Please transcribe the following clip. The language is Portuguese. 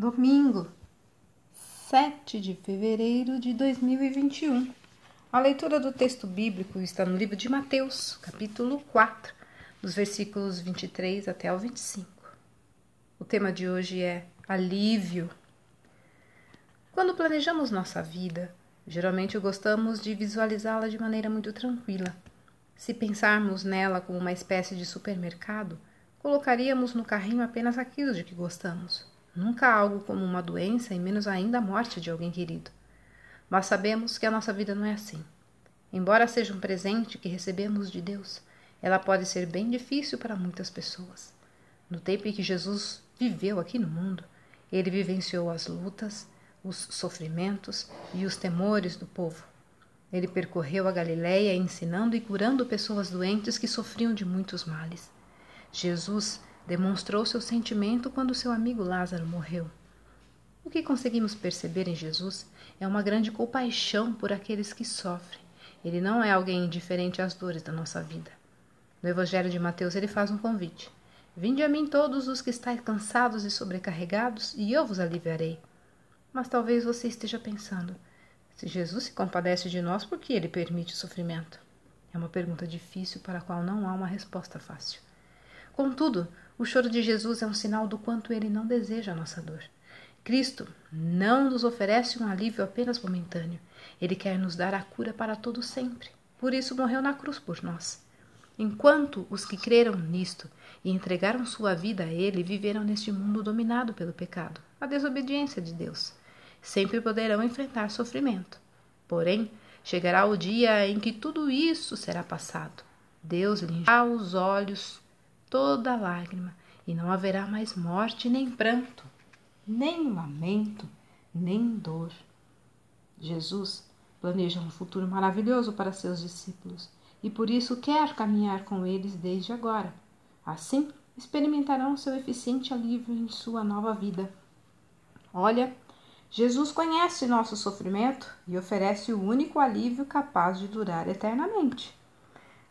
Domingo, 7 de fevereiro de 2021. A leitura do texto bíblico está no livro de Mateus, capítulo 4, dos versículos 23 até o 25. O tema de hoje é alívio. Quando planejamos nossa vida, geralmente gostamos de visualizá-la de maneira muito tranquila. Se pensarmos nela como uma espécie de supermercado, colocaríamos no carrinho apenas aquilo de que gostamos nunca algo como uma doença e menos ainda a morte de alguém querido. Mas sabemos que a nossa vida não é assim. Embora seja um presente que recebemos de Deus, ela pode ser bem difícil para muitas pessoas. No tempo em que Jesus viveu aqui no mundo, ele vivenciou as lutas, os sofrimentos e os temores do povo. Ele percorreu a Galiléia ensinando e curando pessoas doentes que sofriam de muitos males. Jesus demonstrou seu sentimento quando seu amigo Lázaro morreu. O que conseguimos perceber em Jesus é uma grande compaixão por aqueles que sofrem. Ele não é alguém indiferente às dores da nossa vida. No Evangelho de Mateus, ele faz um convite: Vinde a mim todos os que estáis cansados e sobrecarregados, e eu vos aliviarei. Mas talvez você esteja pensando: se Jesus se compadece de nós, por que ele permite o sofrimento? É uma pergunta difícil para a qual não há uma resposta fácil. Contudo, o choro de Jesus é um sinal do quanto ele não deseja a nossa dor. Cristo não nos oferece um alívio apenas momentâneo. Ele quer nos dar a cura para todo sempre. Por isso morreu na cruz por nós. Enquanto os que creram nisto e entregaram sua vida a ele viveram neste mundo dominado pelo pecado, a desobediência de Deus, sempre poderão enfrentar sofrimento. Porém, chegará o dia em que tudo isso será passado. Deus lhe os olhos toda lágrima, e não haverá mais morte, nem pranto, nem lamento, nem dor. Jesus planeja um futuro maravilhoso para seus discípulos e por isso quer caminhar com eles desde agora. Assim, experimentarão seu eficiente alívio em sua nova vida. Olha, Jesus conhece nosso sofrimento e oferece o único alívio capaz de durar eternamente.